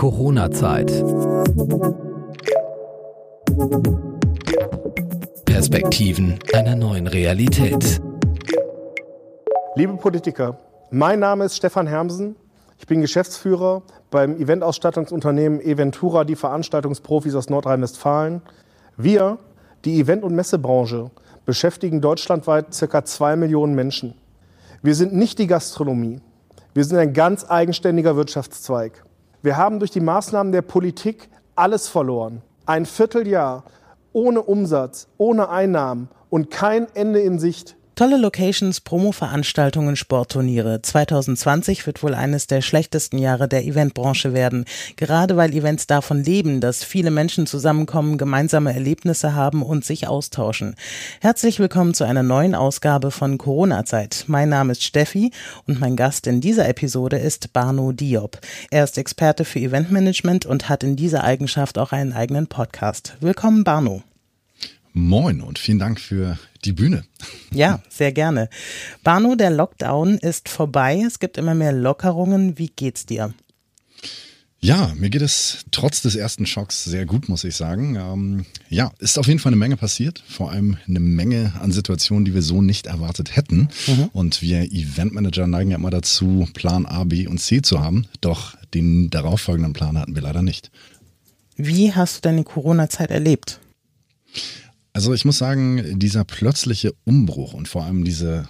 Corona-Zeit. Perspektiven einer neuen Realität. Liebe Politiker, mein Name ist Stefan Hermsen. Ich bin Geschäftsführer beim Eventausstattungsunternehmen Eventura, die Veranstaltungsprofis aus Nordrhein-Westfalen. Wir, die Event- und Messebranche, beschäftigen deutschlandweit ca. zwei Millionen Menschen. Wir sind nicht die Gastronomie. Wir sind ein ganz eigenständiger Wirtschaftszweig. Wir haben durch die Maßnahmen der Politik alles verloren. Ein Vierteljahr ohne Umsatz, ohne Einnahmen und kein Ende in Sicht. Tolle Locations, Promo-Veranstaltungen, Sportturniere. 2020 wird wohl eines der schlechtesten Jahre der Eventbranche werden. Gerade weil Events davon leben, dass viele Menschen zusammenkommen, gemeinsame Erlebnisse haben und sich austauschen. Herzlich willkommen zu einer neuen Ausgabe von Corona-Zeit. Mein Name ist Steffi und mein Gast in dieser Episode ist Barno Diop. Er ist Experte für Eventmanagement und hat in dieser Eigenschaft auch einen eigenen Podcast. Willkommen, Barno. Moin und vielen Dank für die Bühne. Ja, sehr gerne. Bano, der Lockdown ist vorbei. Es gibt immer mehr Lockerungen. Wie geht's dir? Ja, mir geht es trotz des ersten Schocks sehr gut, muss ich sagen. Ähm, ja, ist auf jeden Fall eine Menge passiert. Vor allem eine Menge an Situationen, die wir so nicht erwartet hätten. Mhm. Und wir Eventmanager neigen ja immer dazu, Plan A, B und C zu haben. Doch den darauffolgenden Plan hatten wir leider nicht. Wie hast du deine Corona-Zeit erlebt? Also ich muss sagen, dieser plötzliche Umbruch und vor allem diese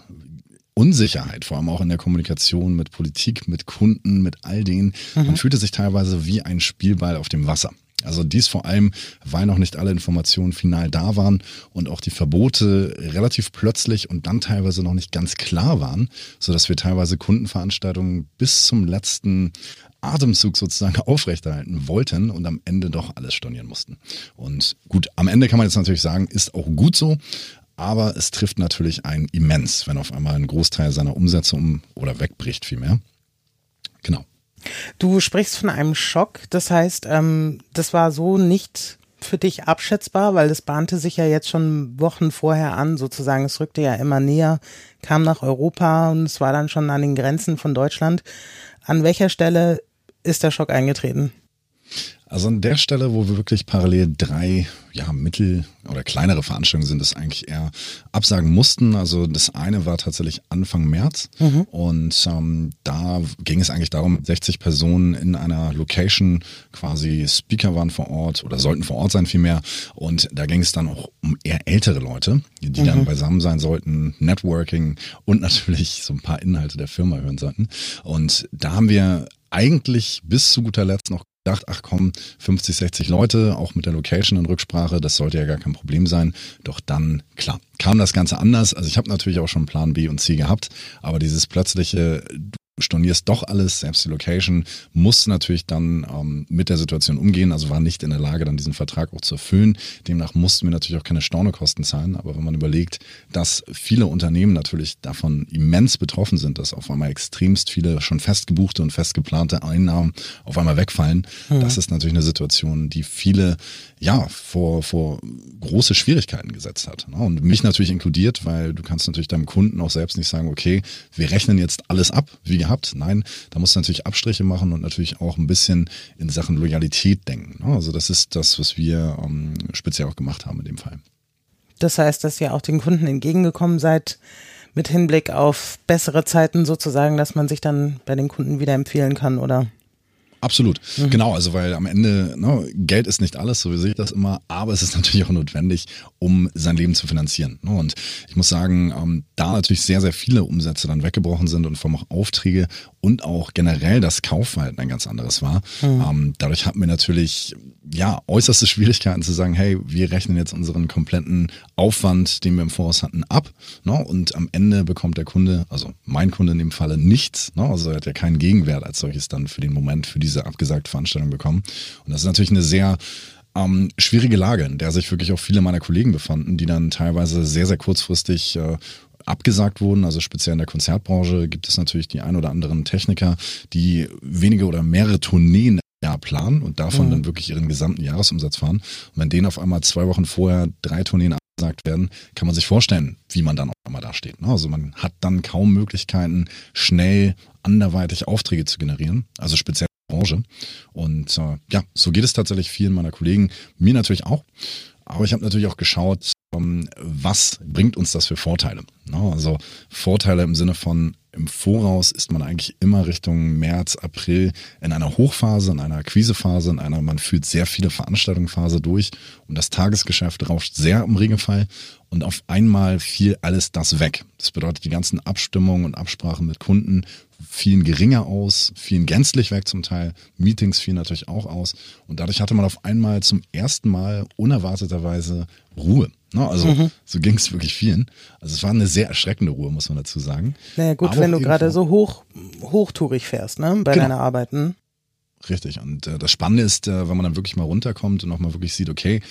Unsicherheit, vor allem auch in der Kommunikation mit Politik, mit Kunden, mit all denen, mhm. man fühlte sich teilweise wie ein Spielball auf dem Wasser. Also dies vor allem, weil noch nicht alle Informationen final da waren und auch die Verbote relativ plötzlich und dann teilweise noch nicht ganz klar waren, so dass wir teilweise Kundenveranstaltungen bis zum letzten Atemzug sozusagen aufrechterhalten wollten und am Ende doch alles stornieren mussten. Und gut, am Ende kann man jetzt natürlich sagen, ist auch gut so, aber es trifft natürlich einen immens, wenn auf einmal ein Großteil seiner Umsätze um oder wegbricht vielmehr. Genau. Du sprichst von einem Schock, das heißt, ähm, das war so nicht für dich abschätzbar, weil das bahnte sich ja jetzt schon Wochen vorher an, sozusagen, es rückte ja immer näher, kam nach Europa und es war dann schon an den Grenzen von Deutschland. An welcher Stelle ist der Schock eingetreten? Also an der Stelle, wo wir wirklich parallel drei ja, mittel- oder kleinere Veranstaltungen sind, das eigentlich eher absagen mussten. Also das eine war tatsächlich Anfang März mhm. und ähm, da ging es eigentlich darum, 60 Personen in einer Location quasi Speaker waren vor Ort oder sollten vor Ort sein vielmehr und da ging es dann auch um eher ältere Leute, die mhm. dann beisammen sein sollten, Networking und natürlich so ein paar Inhalte der Firma hören sollten. Und da haben wir eigentlich bis zu guter Letzt noch gedacht, ach komm, 50, 60 Leute, auch mit der Location in Rücksprache, das sollte ja gar kein Problem sein. Doch dann, klar, kam das Ganze anders. Also ich habe natürlich auch schon Plan B und C gehabt, aber dieses plötzliche, stornierst doch alles, selbst die Location, muss natürlich dann ähm, mit der Situation umgehen, also war nicht in der Lage, dann diesen Vertrag auch zu erfüllen. Demnach mussten wir natürlich auch keine Stornokosten zahlen, aber wenn man überlegt, dass viele Unternehmen natürlich davon immens betroffen sind, dass auf einmal extremst viele schon festgebuchte und festgeplante Einnahmen auf einmal wegfallen, mhm. das ist natürlich eine Situation, die viele ja vor, vor große Schwierigkeiten gesetzt hat. Ne? Und mich natürlich inkludiert, weil du kannst natürlich deinem Kunden auch selbst nicht sagen, okay, wir rechnen jetzt alles ab, wie gehabt. Nein, da musst du natürlich Abstriche machen und natürlich auch ein bisschen in Sachen Loyalität denken. Ne? Also das ist das, was wir ähm, speziell auch gemacht haben in dem Fall. Das heißt, dass ihr auch den Kunden entgegengekommen seid mit Hinblick auf bessere Zeiten sozusagen, dass man sich dann bei den Kunden wieder empfehlen kann, oder? Absolut, mhm. genau, also weil am Ende, ne, Geld ist nicht alles, so wie sehe ich das immer, aber es ist natürlich auch notwendig, um sein Leben zu finanzieren. Ne? Und ich muss sagen, ähm, da natürlich sehr, sehr viele Umsätze dann weggebrochen sind und vor allem auch Aufträge und auch generell das Kaufverhalten ein ganz anderes war. Mhm. Ähm, dadurch hatten wir natürlich ja äußerste Schwierigkeiten zu sagen, hey, wir rechnen jetzt unseren kompletten Aufwand, den wir im Voraus hatten, ab. Ne? Und am Ende bekommt der Kunde, also mein Kunde in dem Falle, nichts. Ne? Also er hat ja keinen Gegenwert als solches dann für den Moment, für diese abgesagte Veranstaltung bekommen. Und das ist natürlich eine sehr ähm, schwierige Lage, in der sich wirklich auch viele meiner Kollegen befanden, die dann teilweise sehr, sehr kurzfristig äh, abgesagt wurden. Also speziell in der Konzertbranche gibt es natürlich die ein oder anderen Techniker, die wenige oder mehrere Tourneen Jahr planen und davon mhm. dann wirklich ihren gesamten Jahresumsatz fahren. Und wenn denen auf einmal zwei Wochen vorher drei Tourneen abgesagt werden, kann man sich vorstellen, wie man dann auf einmal dasteht. Ne? Also man hat dann kaum Möglichkeiten, schnell anderweitig Aufträge zu generieren. Also speziell Branche. Und äh, ja, so geht es tatsächlich vielen meiner Kollegen, mir natürlich auch. Aber ich habe natürlich auch geschaut, ähm, was bringt uns das für Vorteile. Also Vorteile im Sinne von im Voraus ist man eigentlich immer Richtung März, April in einer Hochphase, in einer Akquisephase, in einer, man führt sehr viele Veranstaltungsphase durch und das Tagesgeschäft rauscht sehr im Regelfall und auf einmal fiel alles das weg. Das bedeutet, die ganzen Abstimmungen und Absprachen mit Kunden fielen geringer aus, fielen gänzlich weg zum Teil, Meetings fielen natürlich auch aus und dadurch hatte man auf einmal zum ersten Mal unerwarteterweise Ruhe. Ne? Also mhm. so ging es wirklich vielen. Also es war eine sehr erschreckende Ruhe, muss man dazu sagen. Naja gut, Aber wenn du gerade so hoch, hochtourig fährst, ne, bei genau. deiner Arbeiten. Richtig. Und äh, das Spannende ist, äh, wenn man dann wirklich mal runterkommt und auch mal wirklich sieht, okay,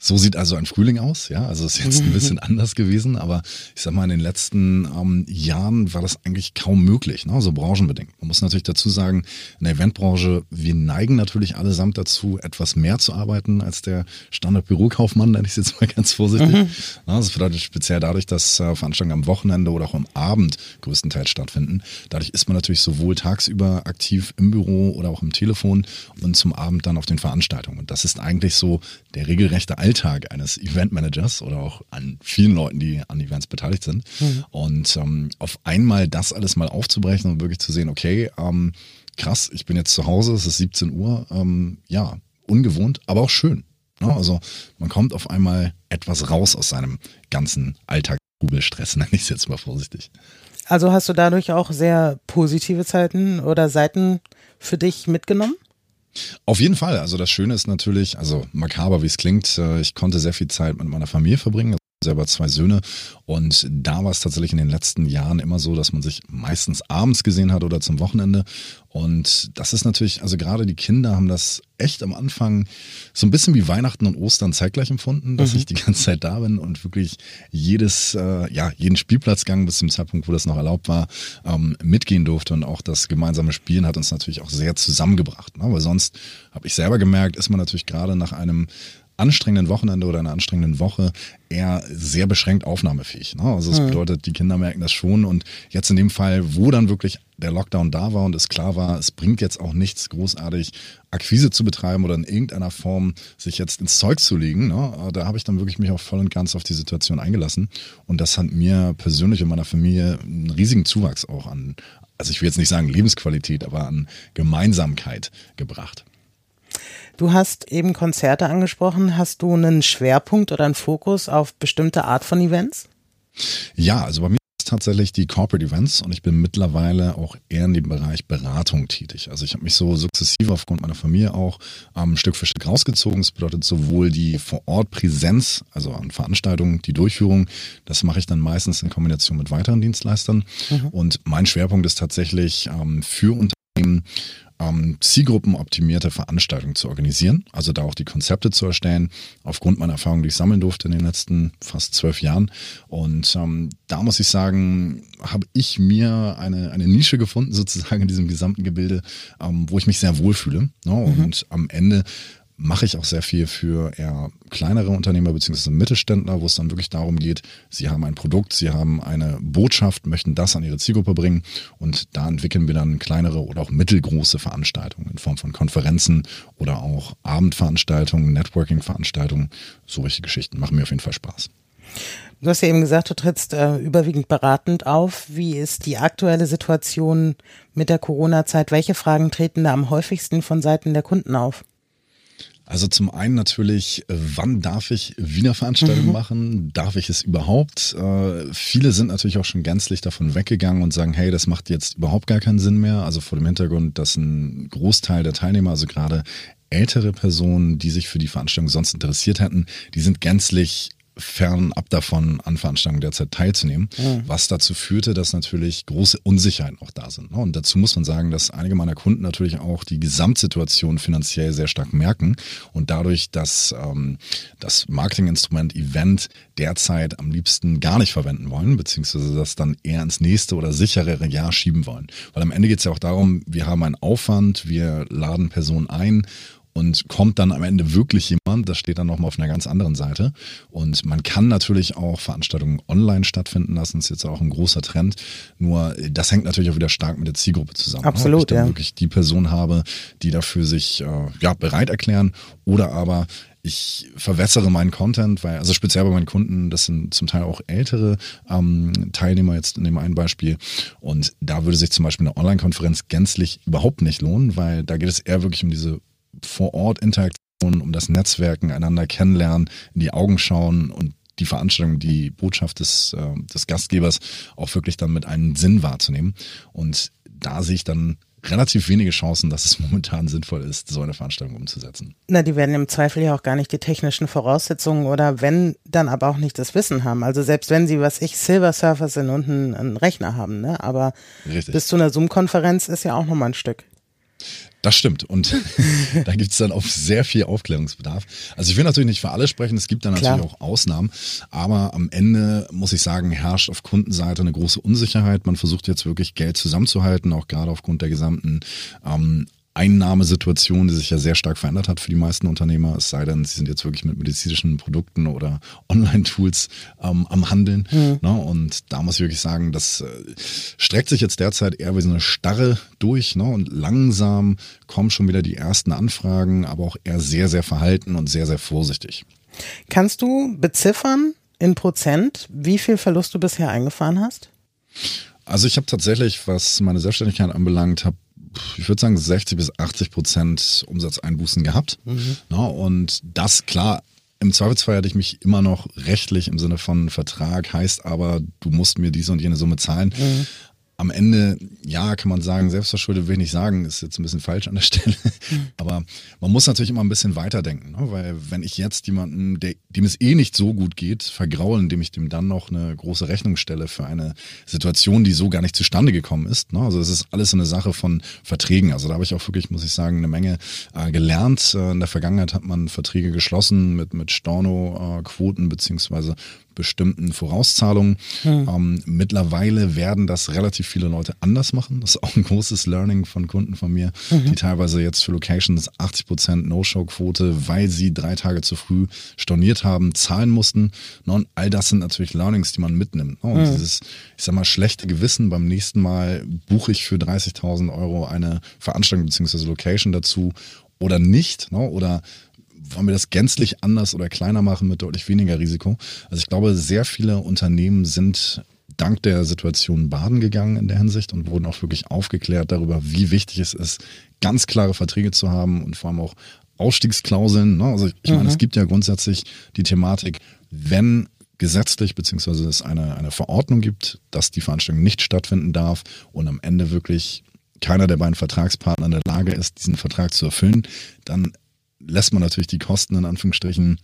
so sieht also ein Frühling aus, ja. Also ist jetzt ein bisschen anders gewesen, aber ich sag mal, in den letzten ähm, Jahren war das eigentlich kaum möglich, ne? so branchenbedingt. Man muss natürlich dazu sagen, in der Eventbranche, wir neigen natürlich allesamt dazu, etwas mehr zu arbeiten als der Standard-Bürokaufmann, nenne ich es jetzt mal ganz vorsichtig. Mhm. Das bedeutet speziell dadurch, dass äh, Veranstaltungen am Wochenende oder auch am Abend größtenteils stattfinden. Dadurch ist man natürlich sowohl tagsüber aktiv im Büro oder auch im Telefon und zum Abend dann auf den Veranstaltungen. Und das ist eigentlich so der regelrechte Alltag Alltag eines Eventmanagers oder auch an vielen Leuten, die an Events beteiligt sind. Mhm. Und ähm, auf einmal das alles mal aufzubrechen und wirklich zu sehen, okay, ähm, krass, ich bin jetzt zu Hause, es ist 17 Uhr, ähm, ja, ungewohnt, aber auch schön. Ne? Also man kommt auf einmal etwas raus aus seinem ganzen Alltag. Stress, nenne ich es jetzt mal vorsichtig. Also hast du dadurch auch sehr positive Zeiten oder Seiten für dich mitgenommen? Auf jeden Fall. Also das Schöne ist natürlich, also makaber wie es klingt, äh, ich konnte sehr viel Zeit mit meiner Familie verbringen selber zwei Söhne und da war es tatsächlich in den letzten Jahren immer so, dass man sich meistens abends gesehen hat oder zum Wochenende und das ist natürlich, also gerade die Kinder haben das echt am Anfang so ein bisschen wie Weihnachten und Ostern zeitgleich empfunden, dass mhm. ich die ganze Zeit da bin und wirklich jedes, äh, ja, jeden Spielplatzgang bis zum Zeitpunkt, wo das noch erlaubt war, ähm, mitgehen durfte und auch das gemeinsame Spielen hat uns natürlich auch sehr zusammengebracht, ne? weil sonst habe ich selber gemerkt, ist man natürlich gerade nach einem anstrengenden Wochenende oder einer anstrengenden Woche eher sehr beschränkt aufnahmefähig. Ne? Also das mhm. bedeutet, die Kinder merken das schon und jetzt in dem Fall, wo dann wirklich der Lockdown da war und es klar war, es bringt jetzt auch nichts großartig Akquise zu betreiben oder in irgendeiner Form sich jetzt ins Zeug zu legen. Ne? Da habe ich dann wirklich mich auch voll und ganz auf die Situation eingelassen und das hat mir persönlich und meiner Familie einen riesigen Zuwachs auch an, also ich will jetzt nicht sagen Lebensqualität, aber an Gemeinsamkeit gebracht. Du hast eben Konzerte angesprochen. Hast du einen Schwerpunkt oder einen Fokus auf bestimmte Art von Events? Ja, also bei mir ist tatsächlich die Corporate Events und ich bin mittlerweile auch eher in dem Bereich Beratung tätig. Also ich habe mich so sukzessive aufgrund meiner Familie auch ähm, Stück für Stück rausgezogen. Das bedeutet sowohl die Vor-Ort-Präsenz, also an Veranstaltungen, die Durchführung, das mache ich dann meistens in Kombination mit weiteren Dienstleistern. Mhm. Und mein Schwerpunkt ist tatsächlich ähm, für Unternehmen ähm, zielgruppenoptimierte Veranstaltungen zu organisieren, also da auch die Konzepte zu erstellen, aufgrund meiner Erfahrung, die ich sammeln durfte in den letzten fast zwölf Jahren. Und ähm, da muss ich sagen, habe ich mir eine, eine Nische gefunden, sozusagen in diesem gesamten Gebilde, ähm, wo ich mich sehr wohlfühle. Ne? Und mhm. am Ende mache ich auch sehr viel für eher kleinere Unternehmer bzw. Mittelständler, wo es dann wirklich darum geht, sie haben ein Produkt, sie haben eine Botschaft, möchten das an ihre Zielgruppe bringen und da entwickeln wir dann kleinere oder auch mittelgroße Veranstaltungen in Form von Konferenzen oder auch Abendveranstaltungen, Networking-Veranstaltungen. Solche Geschichten machen mir auf jeden Fall Spaß. Du hast ja eben gesagt, du trittst äh, überwiegend beratend auf. Wie ist die aktuelle Situation mit der Corona-Zeit? Welche Fragen treten da am häufigsten von Seiten der Kunden auf? Also zum einen natürlich, äh, wann darf ich Wiener Veranstaltungen mhm. machen? Darf ich es überhaupt? Äh, viele sind natürlich auch schon gänzlich davon weggegangen und sagen, hey, das macht jetzt überhaupt gar keinen Sinn mehr. Also vor dem Hintergrund, dass ein Großteil der Teilnehmer, also gerade ältere Personen, die sich für die Veranstaltung sonst interessiert hätten, die sind gänzlich fernab davon, an Veranstaltungen derzeit teilzunehmen, mhm. was dazu führte, dass natürlich große Unsicherheiten auch da sind. Ne? Und dazu muss man sagen, dass einige meiner Kunden natürlich auch die Gesamtsituation finanziell sehr stark merken und dadurch dass ähm, das Marketinginstrument Event derzeit am liebsten gar nicht verwenden wollen, beziehungsweise das dann eher ins nächste oder sicherere Jahr schieben wollen. Weil am Ende geht es ja auch darum, wir haben einen Aufwand, wir laden Personen ein und kommt dann am Ende wirklich jemand, das steht dann nochmal auf einer ganz anderen Seite. Und man kann natürlich auch Veranstaltungen online stattfinden lassen, das ist jetzt auch ein großer Trend. Nur das hängt natürlich auch wieder stark mit der Zielgruppe zusammen. Ne? Absolut, Ob ich dann ja. wirklich die Person habe, die dafür sich äh, ja, bereit erklären oder aber ich verwässere meinen Content, weil, also speziell bei meinen Kunden, das sind zum Teil auch ältere ähm, Teilnehmer jetzt in dem einen Beispiel. Und da würde sich zum Beispiel eine Online-Konferenz gänzlich überhaupt nicht lohnen, weil da geht es eher wirklich um diese Vor-Ort-Interaktion, um das Netzwerken, einander kennenlernen, in die Augen schauen und die Veranstaltung, die Botschaft des, äh, des Gastgebers auch wirklich dann mit einem Sinn wahrzunehmen. Und da sehe ich dann relativ wenige Chancen, dass es momentan sinnvoll ist, so eine Veranstaltung umzusetzen. Na, die werden im Zweifel ja auch gar nicht die technischen Voraussetzungen oder wenn, dann aber auch nicht das Wissen haben. Also selbst wenn sie, was ich, Silver Surfer sind und einen, einen Rechner haben, ne? Aber Richtig. bis zu einer Zoom-Konferenz ist ja auch nochmal ein Stück. Das stimmt. Und da gibt es dann auch sehr viel Aufklärungsbedarf. Also ich will natürlich nicht für alle sprechen, es gibt da natürlich auch Ausnahmen. Aber am Ende muss ich sagen, herrscht auf Kundenseite eine große Unsicherheit. Man versucht jetzt wirklich Geld zusammenzuhalten, auch gerade aufgrund der gesamten ähm, Einnahmesituation, die sich ja sehr stark verändert hat für die meisten Unternehmer, es sei denn, sie sind jetzt wirklich mit medizinischen Produkten oder Online-Tools ähm, am Handeln. Mhm. Ne? Und da muss ich wirklich sagen, das äh, streckt sich jetzt derzeit eher wie so eine Starre durch ne? und langsam kommen schon wieder die ersten Anfragen, aber auch eher sehr, sehr verhalten und sehr, sehr vorsichtig. Kannst du beziffern in Prozent, wie viel Verlust du bisher eingefahren hast? Also ich habe tatsächlich, was meine Selbstständigkeit anbelangt, habe ich würde sagen 60 bis 80 Prozent Umsatzeinbußen gehabt. Ja, und das klar. Im Zweifelsfall hätte ich mich immer noch rechtlich im Sinne von Vertrag, heißt aber, du musst mir diese und jene Summe zahlen. Am Ende, ja, kann man sagen, selbstverschuldet will ich nicht sagen, ist jetzt ein bisschen falsch an der Stelle. Aber man muss natürlich immer ein bisschen weiterdenken, ne? weil wenn ich jetzt jemanden, der, dem es eh nicht so gut geht, vergraule, indem ich dem dann noch eine große Rechnung stelle für eine Situation, die so gar nicht zustande gekommen ist. Ne? Also es ist alles eine Sache von Verträgen. Also da habe ich auch wirklich, muss ich sagen, eine Menge äh, gelernt. Äh, in der Vergangenheit hat man Verträge geschlossen mit, mit Storno-Quoten beziehungsweise bestimmten Vorauszahlungen. Ähm, mittlerweile werden das relativ viele Leute anders machen. Das ist auch ein großes Learning von Kunden von mir, die teilweise jetzt für Locations 80% No-Show-Quote, weil sie drei Tage zu früh storniert haben, zahlen mussten. Ne, Und all das sind natürlich Learnings, die man mitnimmt. ne? Und dieses, ich sag mal, schlechte Gewissen, beim nächsten Mal buche ich für 30.000 Euro eine Veranstaltung beziehungsweise Location dazu oder nicht, ne? oder wollen wir das gänzlich anders oder kleiner machen mit deutlich weniger Risiko. Also ich glaube, sehr viele Unternehmen sind dank der Situation baden gegangen in der Hinsicht und wurden auch wirklich aufgeklärt darüber, wie wichtig es ist, ganz klare Verträge zu haben und vor allem auch Ausstiegsklauseln. Ne? Also ich meine, es gibt ja grundsätzlich die Thematik, wenn gesetzlich beziehungsweise es eine, eine Verordnung gibt, dass die Veranstaltung nicht stattfinden darf und am Ende wirklich keiner der beiden Vertragspartner in der Lage ist, diesen Vertrag zu erfüllen, dann lässt man natürlich die Kosten in Anführungsstrichen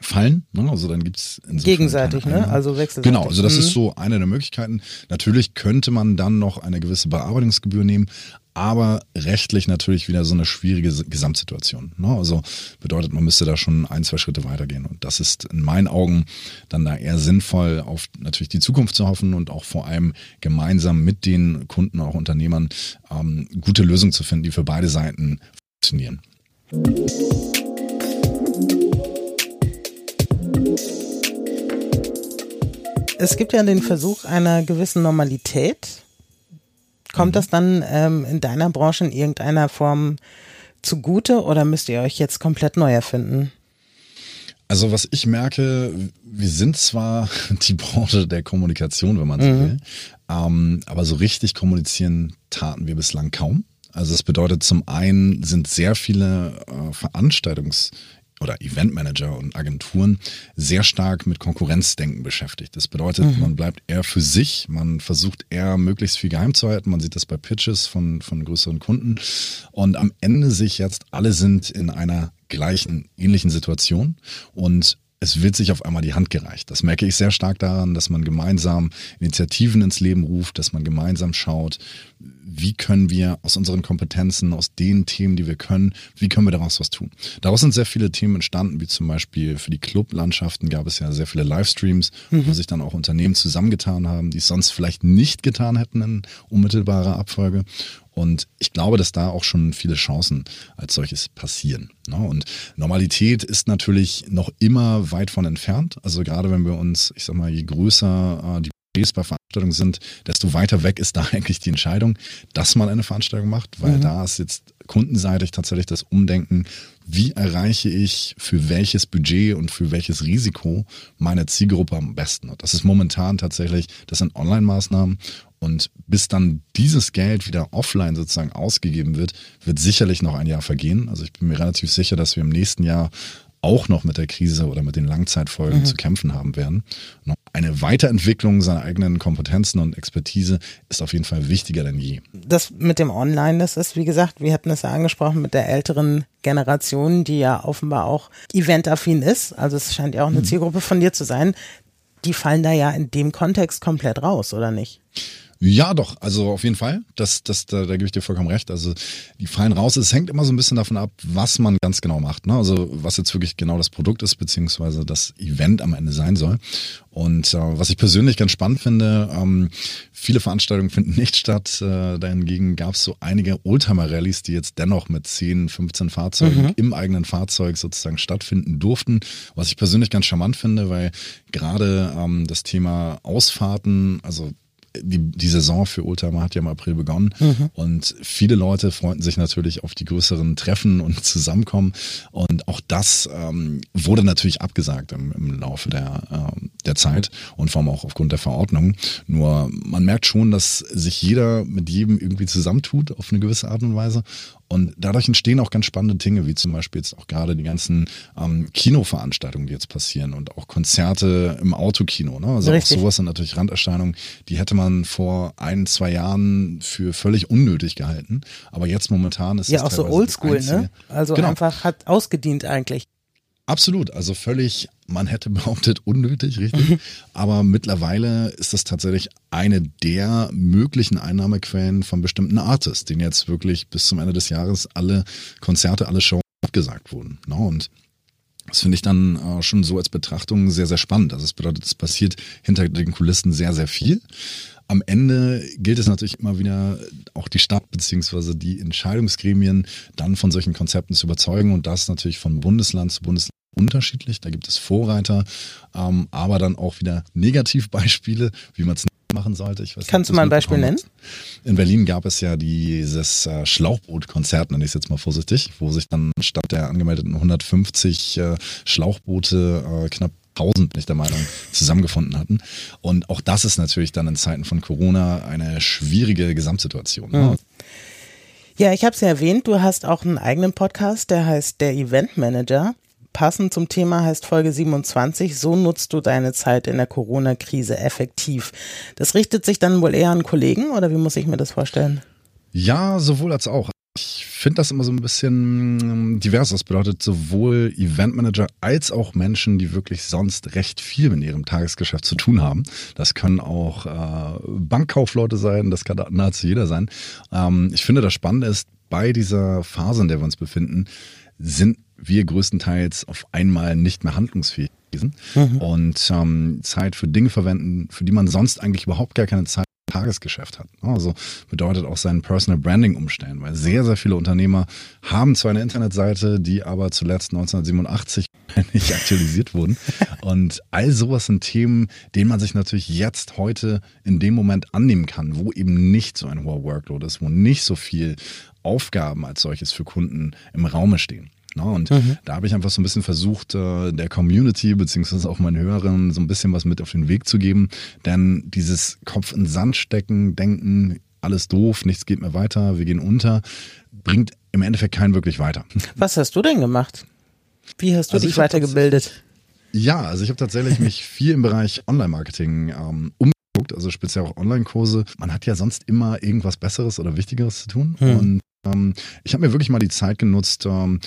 fallen. Ne? Also dann gibt's insofern Gegenseitig, ne? Also wechselseitig. Genau, also das Mhm. ist so eine der Möglichkeiten. Natürlich könnte man dann noch eine gewisse Bearbeitungsgebühr nehmen, aber rechtlich natürlich wieder so eine schwierige Gesamtsituation. Ne? Also bedeutet, man müsste da schon ein, zwei Schritte weitergehen. Und das ist in meinen Augen dann da eher sinnvoll, auf natürlich die Zukunft zu hoffen und auch vor allem gemeinsam mit den Kunden, auch Unternehmern, ähm, gute Lösungen zu finden, die für beide Seiten funktionieren. Es gibt ja den Versuch einer gewissen Normalität. Kommt das dann ähm, in deiner Branche in irgendeiner Form zugute oder müsst ihr euch jetzt komplett neu erfinden? Also was ich merke, wir sind zwar die Branche der Kommunikation, wenn man so will, ähm, aber so richtig kommunizieren taten wir bislang kaum. Also das bedeutet, zum einen sind sehr viele äh, Veranstaltungs- oder Eventmanager und Agenturen sehr stark mit Konkurrenzdenken beschäftigt. Das bedeutet, man bleibt eher für sich, man versucht eher möglichst viel geheim zu halten. Man sieht das bei Pitches von, von größeren Kunden. Und am Ende sich jetzt, alle sind in einer gleichen, ähnlichen Situation und es wird sich auf einmal die Hand gereicht. Das merke ich sehr stark daran, dass man gemeinsam Initiativen ins Leben ruft, dass man gemeinsam schaut, wie können wir aus unseren Kompetenzen, aus den Themen, die wir können, wie können wir daraus was tun. Daraus sind sehr viele Themen entstanden, wie zum Beispiel für die Clublandschaften gab es ja sehr viele Livestreams, wo sich dann auch Unternehmen zusammengetan haben, die es sonst vielleicht nicht getan hätten in unmittelbarer Abfolge. Und ich glaube, dass da auch schon viele Chancen als solches passieren. Ne? Und Normalität ist natürlich noch immer weit von entfernt. Also gerade wenn wir uns, ich sag mal, je größer äh, die Budgets bei Veranstaltungen sind, desto weiter weg ist da eigentlich die Entscheidung, dass man eine Veranstaltung macht, weil mhm. da ist jetzt kundenseitig tatsächlich das Umdenken, wie erreiche ich für welches Budget und für welches Risiko meine Zielgruppe am besten. Und das ist momentan tatsächlich, das sind Online-Maßnahmen und bis dann dieses Geld wieder offline sozusagen ausgegeben wird, wird sicherlich noch ein Jahr vergehen. Also ich bin mir relativ sicher, dass wir im nächsten Jahr auch noch mit der Krise oder mit den Langzeitfolgen mhm. zu kämpfen haben werden. Eine Weiterentwicklung seiner eigenen Kompetenzen und Expertise ist auf jeden Fall wichtiger denn je. Das mit dem Online, das ist, wie gesagt, wir hatten es ja angesprochen mit der älteren Generation, die ja offenbar auch eventaffin ist. Also es scheint ja auch eine mhm. Zielgruppe von dir zu sein. Die fallen da ja in dem Kontext komplett raus, oder nicht? Ja, doch, also auf jeden Fall. Das, das, da, da gebe ich dir vollkommen recht. Also die fallen raus. Es hängt immer so ein bisschen davon ab, was man ganz genau macht. Ne? Also was jetzt wirklich genau das Produkt ist, beziehungsweise das Event am Ende sein soll. Und äh, was ich persönlich ganz spannend finde, ähm, viele Veranstaltungen finden nicht statt. Äh, dahingegen gab es so einige Oldtimer-Rallyes, die jetzt dennoch mit 10, 15 Fahrzeugen mhm. im eigenen Fahrzeug sozusagen stattfinden durften. Was ich persönlich ganz charmant finde, weil gerade ähm, das Thema Ausfahrten, also die, die Saison für Oldtimer hat ja im April begonnen mhm. und viele Leute freuten sich natürlich auf die größeren Treffen und Zusammenkommen und auch das ähm, wurde natürlich abgesagt im, im Laufe der, äh, der Zeit und vor allem auch aufgrund der Verordnung. Nur man merkt schon, dass sich jeder mit jedem irgendwie zusammentut auf eine gewisse Art und Weise und dadurch entstehen auch ganz spannende Dinge, wie zum Beispiel jetzt auch gerade die ganzen ähm, Kinoveranstaltungen, die jetzt passieren und auch Konzerte im Autokino. Ne? Also Richtig. auch sowas sind natürlich Randerscheinungen, die hätte man vor ein, zwei Jahren für völlig unnötig gehalten. Aber jetzt momentan ist ja auch so oldschool, ne? Also genau. einfach hat ausgedient eigentlich. Absolut, also völlig, man hätte behauptet, unnötig, richtig. Mhm. Aber mittlerweile ist das tatsächlich eine der möglichen Einnahmequellen von bestimmten Artists, denen jetzt wirklich bis zum Ende des Jahres alle Konzerte, alle Shows abgesagt wurden. No, ne? und das finde ich dann äh, schon so als Betrachtung sehr, sehr spannend. Also es bedeutet, es passiert hinter den Kulissen sehr, sehr viel. Am Ende gilt es natürlich immer wieder, auch die Stadt beziehungsweise die Entscheidungsgremien dann von solchen Konzepten zu überzeugen und das natürlich von Bundesland zu Bundesland unterschiedlich. Da gibt es Vorreiter, ähm, aber dann auch wieder Negativbeispiele, wie man es machen sollte. Weiß Kannst du mal ein Beispiel nennen? In Berlin gab es ja dieses äh, Schlauchbootkonzert, nenne ich es jetzt mal vorsichtig, wo sich dann statt der angemeldeten 150 äh, Schlauchboote äh, knapp 1000, bin ich der Meinung, zusammengefunden hatten. Und auch das ist natürlich dann in Zeiten von Corona eine schwierige Gesamtsituation. Ne? Mhm. Ja, ich habe es ja erwähnt, du hast auch einen eigenen Podcast, der heißt der Event Manager passend zum Thema heißt Folge 27, so nutzt du deine Zeit in der Corona-Krise effektiv. Das richtet sich dann wohl eher an Kollegen oder wie muss ich mir das vorstellen? Ja, sowohl als auch. Ich finde das immer so ein bisschen ähm, divers. Das bedeutet sowohl Eventmanager als auch Menschen, die wirklich sonst recht viel mit ihrem Tagesgeschäft zu tun haben. Das können auch äh, Bankkaufleute sein, das kann nahezu jeder sein. Ähm, ich finde, das Spannende ist, bei dieser Phase, in der wir uns befinden, sind wir größtenteils auf einmal nicht mehr handlungsfähig gewesen mhm. und ähm, Zeit für Dinge verwenden, für die man sonst eigentlich überhaupt gar keine Zeit im Tagesgeschäft hat. Also bedeutet auch sein Personal Branding umstellen, weil sehr, sehr viele Unternehmer haben zwar eine Internetseite, die aber zuletzt 1987 nicht aktualisiert wurden. Und all sowas sind Themen, denen man sich natürlich jetzt heute in dem Moment annehmen kann, wo eben nicht so ein hoher Workload ist, wo nicht so viel Aufgaben als solches für Kunden im Raume stehen. Ne? Und mhm. da habe ich einfach so ein bisschen versucht, äh, der Community beziehungsweise auch meinen Hörern so ein bisschen was mit auf den Weg zu geben. Denn dieses Kopf in Sand stecken, denken, alles doof, nichts geht mehr weiter, wir gehen unter, bringt im Endeffekt keinen wirklich weiter. Was hast du denn gemacht? Wie hast du also dich weitergebildet? Ja, also ich habe tatsächlich mich viel im Bereich Online-Marketing ähm, umgeguckt, also speziell auch Online-Kurse. Man hat ja sonst immer irgendwas Besseres oder Wichtigeres zu tun. Hm. Und ähm, ich habe mir wirklich mal die Zeit genutzt, ähm,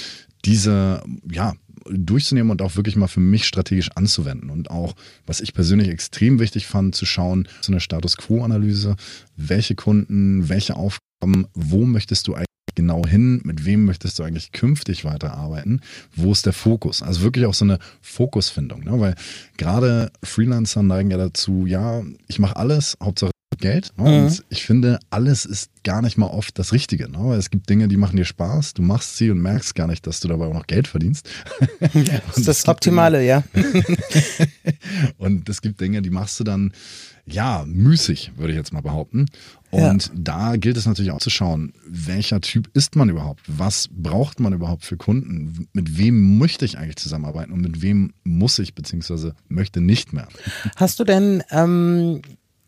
diese, ja, durchzunehmen und auch wirklich mal für mich strategisch anzuwenden. Und auch, was ich persönlich extrem wichtig fand, zu schauen, so eine Status Quo-Analyse, welche Kunden, welche Aufgaben, wo möchtest du eigentlich genau hin, mit wem möchtest du eigentlich künftig weiterarbeiten, wo ist der Fokus? Also wirklich auch so eine Fokusfindung, ne? weil gerade Freelancer neigen ja dazu, ja, ich mache alles, Hauptsache Geld. Ne? Und ich finde, alles ist gar nicht mal oft das Richtige. Ne? Weil es gibt Dinge, die machen dir Spaß, du machst sie und merkst gar nicht, dass du dabei auch noch Geld verdienst. das ist das Optimale, Dinge, ja. und es gibt Dinge, die machst du dann, ja, müßig, würde ich jetzt mal behaupten. Und ja. da gilt es natürlich auch zu schauen, welcher Typ ist man überhaupt? Was braucht man überhaupt für Kunden? Mit wem möchte ich eigentlich zusammenarbeiten und mit wem muss ich beziehungsweise möchte nicht mehr? Hast du denn ähm,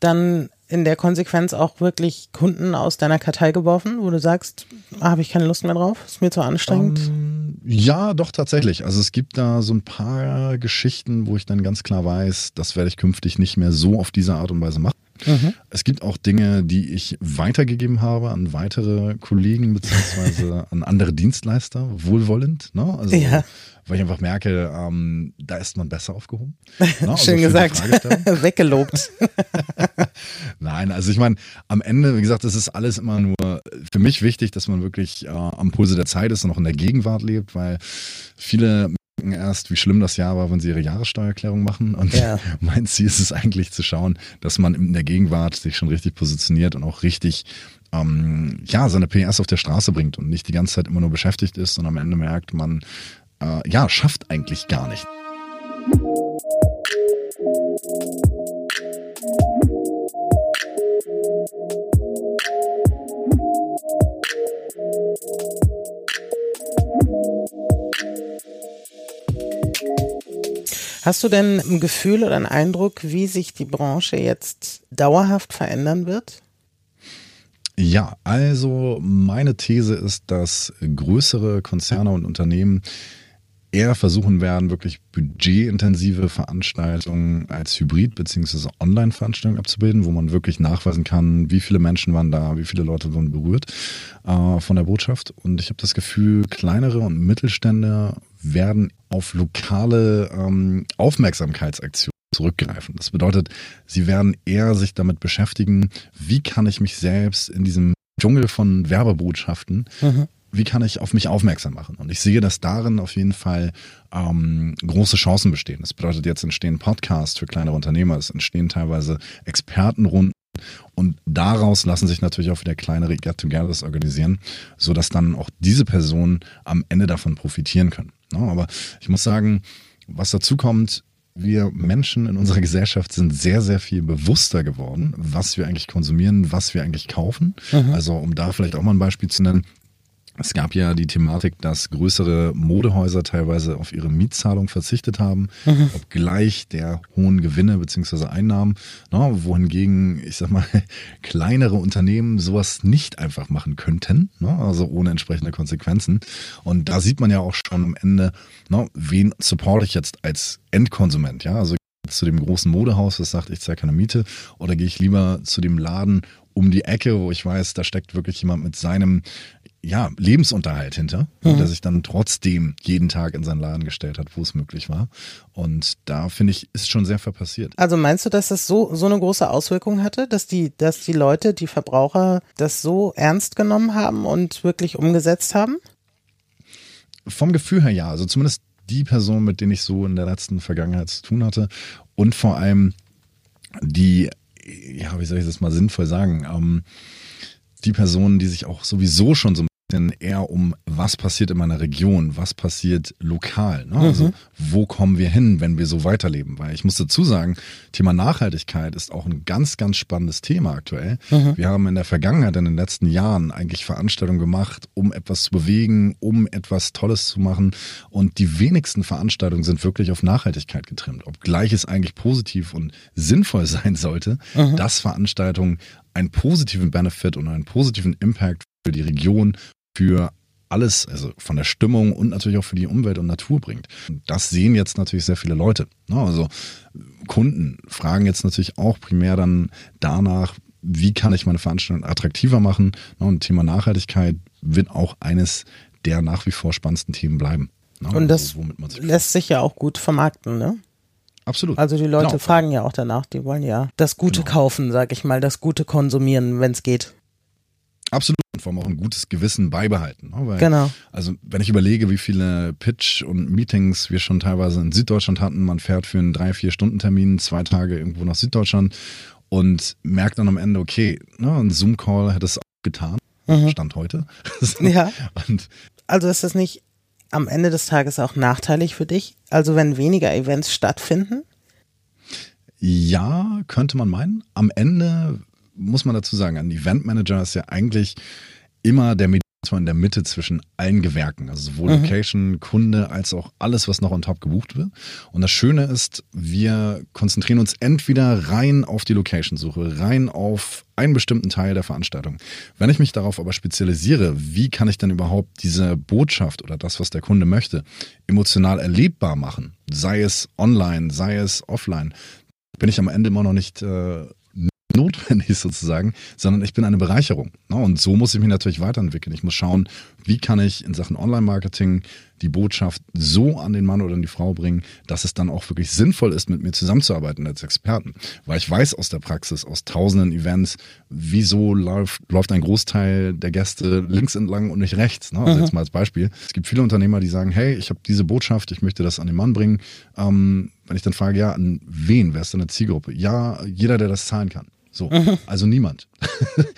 dann in der Konsequenz auch wirklich Kunden aus deiner Kartei geworfen, wo du sagst, ah, habe ich keine Lust mehr drauf, ist mir zu anstrengend? Um, ähm, ja, doch tatsächlich. Also es gibt da so ein paar Geschichten, wo ich dann ganz klar weiß, das werde ich künftig nicht mehr so auf diese Art und Weise machen. Mhm. Es gibt auch Dinge, die ich weitergegeben habe an weitere Kollegen beziehungsweise an andere Dienstleister, wohlwollend. Ne? Also, ja. Weil ich einfach merke, ähm, da ist man besser aufgehoben. Ne? Also Schön gesagt. Weggelobt. Nein, also ich meine, am Ende, wie gesagt, es ist alles immer nur für mich wichtig, dass man wirklich äh, am Pulse der Zeit ist und auch in der Gegenwart lebt, weil viele erst, wie schlimm das Jahr war, wenn sie ihre Jahressteuererklärung machen. Und ja. mein Ziel ist es eigentlich zu schauen, dass man in der Gegenwart sich schon richtig positioniert und auch richtig ähm, ja, seine PS auf der Straße bringt und nicht die ganze Zeit immer nur beschäftigt ist und am Ende merkt, man äh, ja, schafft eigentlich gar nicht. Hast du denn ein Gefühl oder einen Eindruck, wie sich die Branche jetzt dauerhaft verändern wird? Ja, also meine These ist, dass größere Konzerne und Unternehmen eher versuchen werden, wirklich budgetintensive Veranstaltungen als Hybrid- bzw. Online-Veranstaltungen abzubilden, wo man wirklich nachweisen kann, wie viele Menschen waren da, wie viele Leute wurden berührt äh, von der Botschaft. Und ich habe das Gefühl, kleinere und Mittelstände werden auf lokale ähm, Aufmerksamkeitsaktionen zurückgreifen. Das bedeutet, sie werden eher sich damit beschäftigen, wie kann ich mich selbst in diesem Dschungel von Werbebotschaften mhm wie kann ich auf mich aufmerksam machen? Und ich sehe, dass darin auf jeden Fall ähm, große Chancen bestehen. Das bedeutet, jetzt entstehen Podcasts für kleinere Unternehmer, es entstehen teilweise Expertenrunden und daraus lassen sich natürlich auch wieder kleinere Get-togethers organisieren, sodass dann auch diese Personen am Ende davon profitieren können. Aber ich muss sagen, was dazu kommt, wir Menschen in unserer Gesellschaft sind sehr, sehr viel bewusster geworden, was wir eigentlich konsumieren, was wir eigentlich kaufen. Mhm. Also um da vielleicht auch mal ein Beispiel zu nennen, es gab ja die Thematik, dass größere Modehäuser teilweise auf ihre Mietzahlung verzichtet haben, mhm. obgleich der hohen Gewinne beziehungsweise Einnahmen, ne, wohingegen, ich sag mal, kleinere Unternehmen sowas nicht einfach machen könnten, ne, also ohne entsprechende Konsequenzen. Und da sieht man ja auch schon am Ende, ne, wen supporte ich jetzt als Endkonsument, ja, also zu dem großen Modehaus, das sagt, ich zahle keine Miete, oder gehe ich lieber zu dem Laden um die Ecke, wo ich weiß, da steckt wirklich jemand mit seinem ja, Lebensunterhalt hinter, mhm. der sich dann trotzdem jeden Tag in seinen Laden gestellt hat, wo es möglich war. Und da finde ich, ist schon sehr viel passiert. Also meinst du, dass das so, so eine große Auswirkung hatte, dass die, dass die Leute, die Verbraucher das so ernst genommen haben und wirklich umgesetzt haben? Vom Gefühl her ja. Also zumindest die Person, mit denen ich so in der letzten Vergangenheit zu tun hatte. Und vor allem die, ja, wie soll ich das mal sinnvoll sagen, ähm, die Personen, die sich auch sowieso schon so denn eher um, was passiert in meiner Region, was passiert lokal. Ne? Also mhm. wo kommen wir hin, wenn wir so weiterleben? Weil ich muss dazu sagen, Thema Nachhaltigkeit ist auch ein ganz, ganz spannendes Thema aktuell. Mhm. Wir haben in der Vergangenheit, in den letzten Jahren eigentlich Veranstaltungen gemacht, um etwas zu bewegen, um etwas Tolles zu machen. Und die wenigsten Veranstaltungen sind wirklich auf Nachhaltigkeit getrimmt. Obgleich es eigentlich positiv und sinnvoll sein sollte, mhm. dass Veranstaltungen einen positiven Benefit und einen positiven Impact für die Region für alles, also von der Stimmung und natürlich auch für die Umwelt und Natur bringt. Das sehen jetzt natürlich sehr viele Leute. Ne? Also Kunden fragen jetzt natürlich auch primär dann danach, wie kann ich meine Veranstaltung attraktiver machen? Ne? Und Thema Nachhaltigkeit wird auch eines der nach wie vor spannendsten Themen bleiben. Ne? Und das sich lässt sich ja auch gut vermarkten, ne? Absolut. Also die Leute genau. fragen ja auch danach, die wollen ja das Gute genau. kaufen, sag ich mal, das Gute konsumieren, wenn es geht. Absolut. Und vor allem auch ein gutes Gewissen beibehalten. Ne? Weil, genau. Also wenn ich überlege, wie viele Pitch und Meetings wir schon teilweise in Süddeutschland hatten, man fährt für einen drei, vier Stunden Termin zwei Tage irgendwo nach Süddeutschland und merke dann am Ende, okay, ne, ein Zoom-Call hätte es auch getan. Mhm. Stand heute. ja. Und also ist das nicht am Ende des Tages auch nachteilig für dich? Also wenn weniger Events stattfinden? Ja, könnte man meinen. Am Ende muss man dazu sagen, ein Eventmanager ist ja eigentlich immer der Mediator in der Mitte zwischen allen Gewerken, also sowohl mhm. Location, Kunde als auch alles, was noch on top gebucht wird. Und das Schöne ist, wir konzentrieren uns entweder rein auf die Location-Suche, rein auf einen bestimmten Teil der Veranstaltung. Wenn ich mich darauf aber spezialisiere, wie kann ich denn überhaupt diese Botschaft oder das, was der Kunde möchte, emotional erlebbar machen, sei es online, sei es offline, bin ich am Ende immer noch nicht äh, notwendig sozusagen, sondern ich bin eine Bereicherung. Und so muss ich mich natürlich weiterentwickeln. Ich muss schauen, wie kann ich in Sachen Online-Marketing die Botschaft so an den Mann oder an die Frau bringen, dass es dann auch wirklich sinnvoll ist, mit mir zusammenzuarbeiten als Experten. Weil ich weiß aus der Praxis, aus tausenden Events, wieso läuft, läuft ein Großteil der Gäste links entlang und nicht rechts. Ne? Also mhm. jetzt mal als Beispiel. Es gibt viele Unternehmer, die sagen, hey, ich habe diese Botschaft, ich möchte das an den Mann bringen. Ähm, wenn ich dann frage, ja, an wen, wer ist deine Zielgruppe? Ja, jeder, der das zahlen kann. So, mhm. also niemand.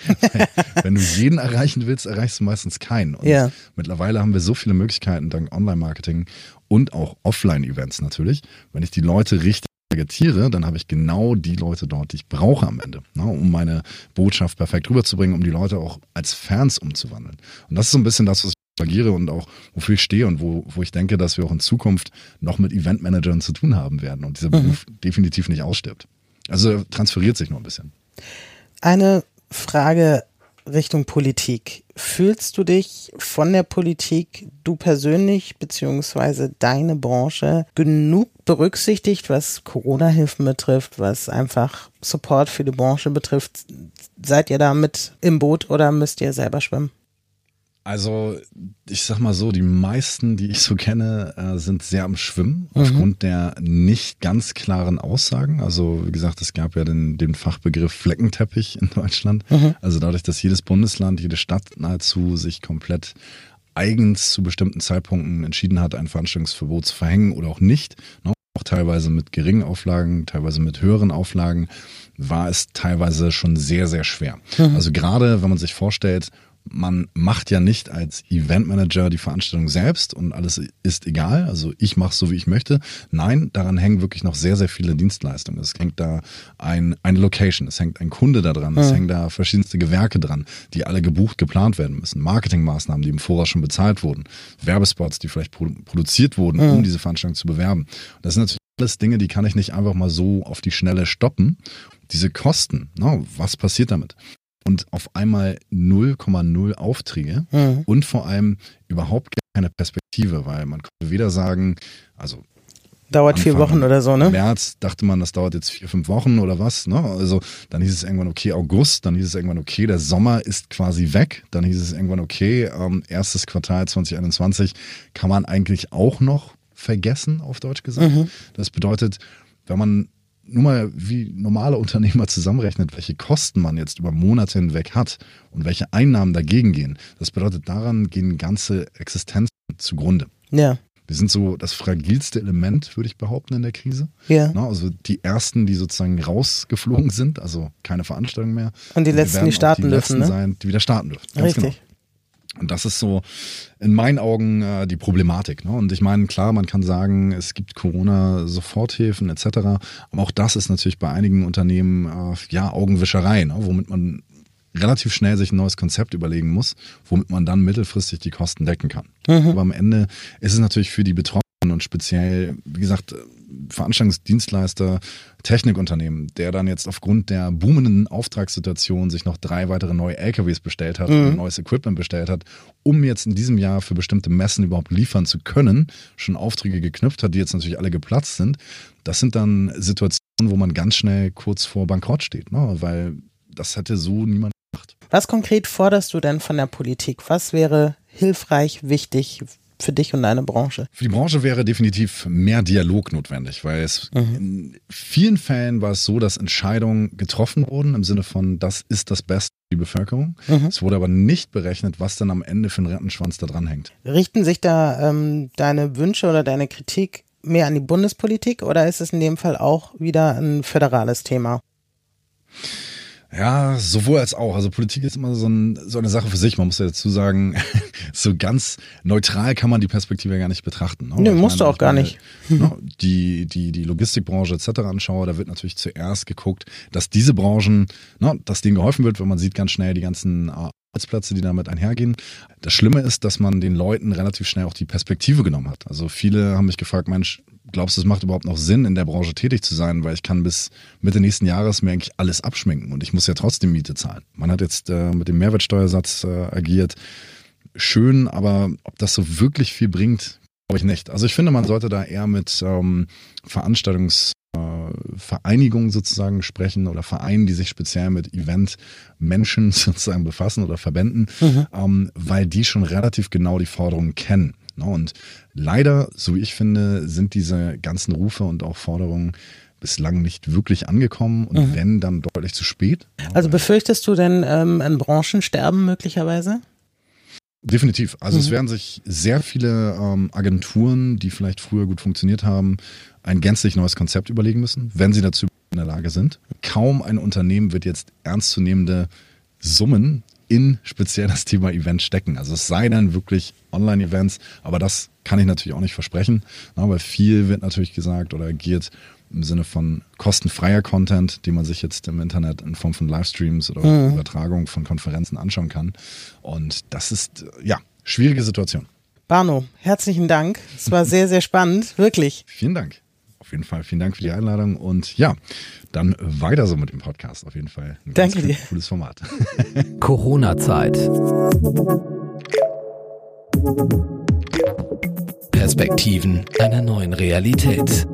Wenn du jeden erreichen willst, erreichst du meistens keinen. Und ja. mittlerweile haben wir so viele Möglichkeiten dank Online-Marketing und auch Offline-Events natürlich. Wenn ich die Leute richtig targetiere, dann habe ich genau die Leute dort, die ich brauche am Ende, ne, um meine Botschaft perfekt rüberzubringen, um die Leute auch als Fans umzuwandeln. Und das ist so ein bisschen das, was ich agiere und auch wofür ich stehe und wo, wo ich denke, dass wir auch in Zukunft noch mit Eventmanagern zu tun haben werden und dieser mhm. Beruf definitiv nicht ausstirbt. Also transferiert sich nur ein bisschen. Eine Frage Richtung Politik. Fühlst du dich von der Politik, du persönlich beziehungsweise deine Branche, genug berücksichtigt, was Corona-Hilfen betrifft, was einfach Support für die Branche betrifft? Seid ihr da mit im Boot oder müsst ihr selber schwimmen? Also, ich sag mal so, die meisten, die ich so kenne, äh, sind sehr am Schwimmen mhm. aufgrund der nicht ganz klaren Aussagen. Also, wie gesagt, es gab ja den, den Fachbegriff Fleckenteppich in Deutschland. Mhm. Also dadurch, dass jedes Bundesland, jede Stadt nahezu sich komplett eigens zu bestimmten Zeitpunkten entschieden hat, ein Veranstaltungsverbot zu verhängen oder auch nicht, ne? auch teilweise mit geringen Auflagen, teilweise mit höheren Auflagen, war es teilweise schon sehr, sehr schwer. Mhm. Also gerade, wenn man sich vorstellt, man macht ja nicht als Eventmanager die Veranstaltung selbst und alles ist egal. Also ich mache so, wie ich möchte. Nein, daran hängen wirklich noch sehr, sehr viele Dienstleistungen. Es hängt da ein, eine Location, es hängt ein Kunde da dran, es hängen da verschiedenste Gewerke dran, die alle gebucht, geplant werden müssen. Marketingmaßnahmen, die im Voraus schon bezahlt wurden. Werbespots, die vielleicht produziert wurden, um diese Veranstaltung zu bewerben. Das sind natürlich alles Dinge, die kann ich nicht einfach mal so auf die Schnelle stoppen. Diese Kosten, no, was passiert damit? Und auf einmal 0,0 Aufträge mhm. und vor allem überhaupt keine Perspektive, weil man konnte weder sagen, also Dauert Anfang vier Wochen oder so, ne? März dachte man, das dauert jetzt vier, fünf Wochen oder was, ne? Also dann hieß es irgendwann, okay, August, dann hieß es irgendwann, okay, der Sommer ist quasi weg, dann hieß es irgendwann, okay, ähm, erstes Quartal 2021 kann man eigentlich auch noch vergessen, auf Deutsch gesagt. Mhm. Das bedeutet, wenn man nur mal wie normale Unternehmer zusammenrechnet, welche Kosten man jetzt über Monate hinweg hat und welche Einnahmen dagegen gehen, das bedeutet, daran gehen ganze Existenzen zugrunde. Ja. Wir sind so das fragilste Element, würde ich behaupten, in der Krise. Ja. Na, also die ersten, die sozusagen rausgeflogen sind, also keine Veranstaltung mehr. Und die letzten, die starten die dürfen, ne? sein, die wieder starten dürfen. Ganz Richtig. Genau. Und das ist so in meinen Augen äh, die Problematik. Ne? Und ich meine, klar, man kann sagen, es gibt Corona-Soforthilfen etc. Aber auch das ist natürlich bei einigen Unternehmen äh, ja Augenwischerei, ne? womit man relativ schnell sich ein neues Konzept überlegen muss, womit man dann mittelfristig die Kosten decken kann. Mhm. Aber am Ende ist es natürlich für die Betroffenen und speziell, wie gesagt, Veranstaltungsdienstleister, Technikunternehmen, der dann jetzt aufgrund der boomenden Auftragssituation sich noch drei weitere neue LKWs bestellt hat, mhm. neues Equipment bestellt hat, um jetzt in diesem Jahr für bestimmte Messen überhaupt liefern zu können, schon Aufträge geknüpft hat, die jetzt natürlich alle geplatzt sind. Das sind dann Situationen, wo man ganz schnell kurz vor Bankrott steht, ne? weil das hätte so niemand gemacht. Was konkret forderst du denn von der Politik? Was wäre hilfreich, wichtig für dich und deine Branche? Für die Branche wäre definitiv mehr Dialog notwendig, weil es mhm. in vielen Fällen war es so, dass Entscheidungen getroffen wurden im Sinne von, das ist das Beste für die Bevölkerung. Mhm. Es wurde aber nicht berechnet, was dann am Ende für einen Rattenschwanz da dran hängt. Richten sich da ähm, deine Wünsche oder deine Kritik mehr an die Bundespolitik oder ist es in dem Fall auch wieder ein föderales Thema? Ja, sowohl als auch. Also Politik ist immer so, ein, so eine Sache für sich. Man muss ja dazu sagen, so ganz neutral kann man die Perspektive gar nicht betrachten. Ne? Nee, musst du auch gar nicht. Ne, die, die, die Logistikbranche etc. anschaue, da wird natürlich zuerst geguckt, dass diese Branchen, ne, dass denen geholfen wird, wenn man sieht ganz schnell die ganzen äh, Arbeitsplätze, die damit einhergehen. Das Schlimme ist, dass man den Leuten relativ schnell auch die Perspektive genommen hat. Also viele haben mich gefragt, Mensch, glaubst du, es macht überhaupt noch Sinn, in der Branche tätig zu sein, weil ich kann bis Mitte nächsten Jahres mir eigentlich alles abschminken und ich muss ja trotzdem Miete zahlen. Man hat jetzt äh, mit dem Mehrwertsteuersatz äh, agiert. Schön, aber ob das so wirklich viel bringt, glaube ich nicht. Also ich finde, man sollte da eher mit ähm, Veranstaltungs Vereinigungen sozusagen sprechen oder Vereinen, die sich speziell mit Event-Menschen sozusagen befassen oder Verbänden, mhm. ähm, weil die schon relativ genau die Forderungen kennen. Ne? Und leider, so wie ich finde, sind diese ganzen Rufe und auch Forderungen bislang nicht wirklich angekommen und mhm. wenn, dann deutlich zu spät. Also befürchtest du denn ähm, ein Branchensterben möglicherweise? Definitiv. Also mhm. es werden sich sehr viele ähm, Agenturen, die vielleicht früher gut funktioniert haben, ein gänzlich neues Konzept überlegen müssen, wenn sie dazu in der Lage sind. Kaum ein Unternehmen wird jetzt ernstzunehmende Summen in speziell das Thema Event stecken. Also es sei dann wirklich Online-Events, aber das kann ich natürlich auch nicht versprechen, weil viel wird natürlich gesagt oder agiert im Sinne von kostenfreier Content, den man sich jetzt im Internet in Form von Livestreams oder mhm. Übertragung von Konferenzen anschauen kann. Und das ist, ja, schwierige Situation. Barno, herzlichen Dank. Es war sehr, sehr spannend, wirklich. Vielen Dank. Auf jeden Fall vielen Dank für die Einladung und ja, dann weiter so mit dem Podcast. Auf jeden Fall ein Danke dir. cooles Format. Corona-Zeit. Perspektiven einer neuen Realität.